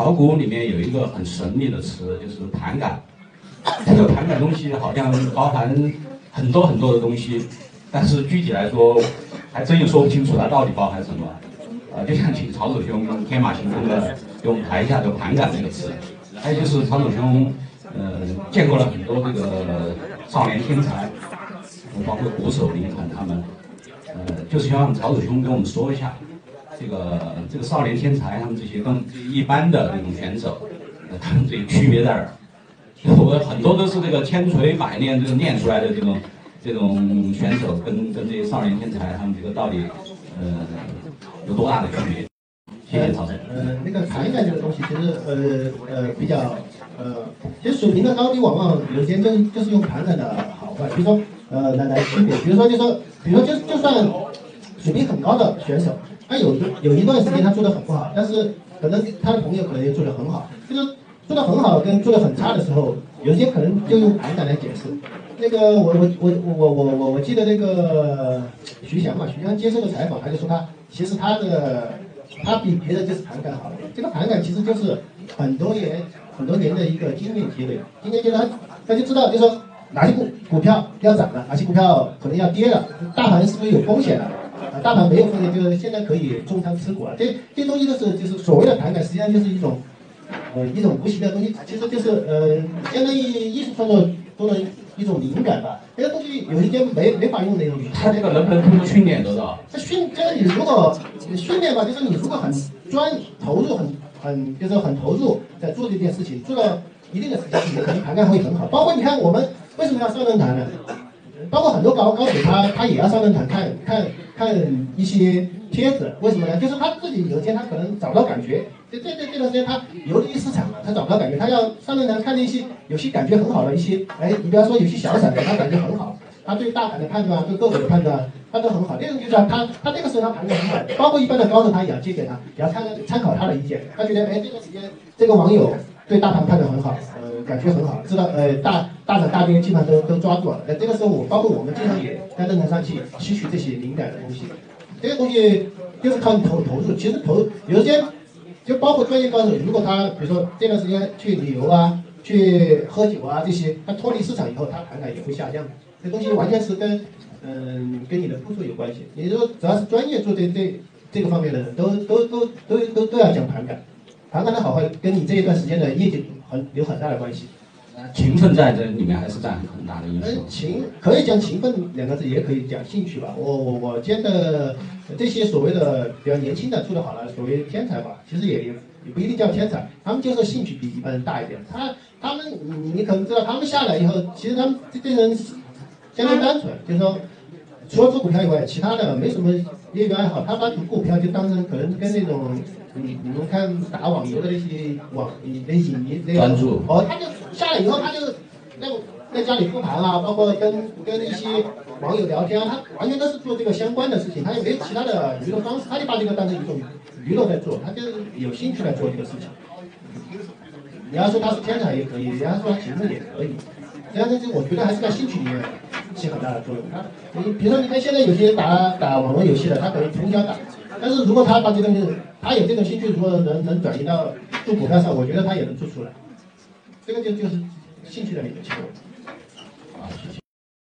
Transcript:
炒股里面有一个很神秘的词，就是盘感。这个盘感东西好像包含很多很多的东西，但是具体来说，还真也说不清楚它到底包含什么。啊，就像请曹总兄天马行空的给我们谈一下这个盘感这个词。还有就是曹总兄，呃，见过了很多这个少年天才，包括鼓手林肯他们，呃，就是希望曹总兄跟我们说一下。这个这个少年天才，他们这些跟一般的那种选手，他们这个区别在哪儿？我很多都是这个千锤百炼这个练出来的这种这种选手，跟跟这些少年天才，他们这个到底呃有多大的区别？谢谢曹总。呃，那个盘感这个东西，其实呃呃比较呃，其实水平的高低，往往有些就就是用盘感的好坏，比如说呃来来区别，比如说就说，比如说就就算水平很高的选手。他有一有一段时间他做的很不好，但是可能他的朋友可能也做的很好，就是做的很好跟做的很差的时候，有些可能就用盘感来解释。那个我我我我我我我记得那个徐翔嘛，徐翔接受的采访，他就说他其实他的他比别人就是盘感好，这个盘感其实就是很多年很多年的一个经验积累，经验积累他他就知道就说哪些股股票要涨了，哪些股票可能要跌了，大盘是不是有风险了。啊，大盘没有风险，就是现在可以重仓持股了。这这东西都是就是所谓的盘感，实际上就是一种，呃，一种无形的东西，其实就是呃，相当于艺术创作中的一种灵感吧。这个东西有一些没没法用的东西。它这个能不能通过训练得到？它训，就是你如果训练吧，就是你如果很专投入，很很就是很投入在做这件事情，做到一定的时间，你可能盘感会很好。包括你看我们为什么要上论坛呢？包括很多高高手，他他也要上论坛看看看一些帖子，为什么呢？就是他自己有一天他可能找不到感觉，这这这这段时间他游离市场了，他找不到感觉，他要上论坛看那些有些感觉很好的一些，哎，你比方说有些小散的，他感觉很好，他对大盘的判断，对个股的判断，他都很好。那种就是他他这个时候他盘的很好，包括一般的高手他也要借给他，也要参参考他的意见，他觉得哎这个时间这个网友对大盘判断很好。呃感觉很好，知道呃大大涨大兵基本上都都抓住了。那，这个时候我包括我们经常也在论坛上去吸取这些灵感的东西。这个东西就是靠你投投入。其实投有些就包括专业高手，如果他比如说这段时间去旅游啊、去喝酒啊这些，他脱离市场以后，他盘感也会下降。这东西完全是跟嗯跟你的付出有关系。也就是说，只要是专业做这这这个方面的人都都都都都都要讲盘感。盘感的好坏跟你这一段时间的业绩。很有很大的关系，勤奋在这里面还是占很大的因素。勤可以讲勤奋两个字，也可以讲兴趣吧。我我我觉得这些所谓的比较年轻的做得好了，所谓天才吧，其实也也也不一定叫天才，他们就是兴趣比一般人大一点。他他们你你可能知道，他们下来以后，其实他们这这人相当单纯，就是说。除了做股票以外，其他的没什么业余爱好。他把股票就当成可能跟那种，你你们看打网游的那些网那些迷那专注。哦，他就下来以后，他就在在家里复盘啊，包括跟跟一些网友聊天啊，他完全都是做这个相关的事情，他也没有其他的娱乐方式，他就把这个当成一种娱乐在做，他就是有兴趣来做这个事情。你要说他是天才也可以，你要说他勤奋也可以，这样子就我觉得还是在兴趣里面。起很大的作用。他，你比如说，你看现在有些打打网络游戏的，他可能从小打，但是如果他把这个他有这种兴趣，如果能能转移到做股票上，我觉得他也能做出来。这个就就是兴趣的一个结果。啊，谢谢。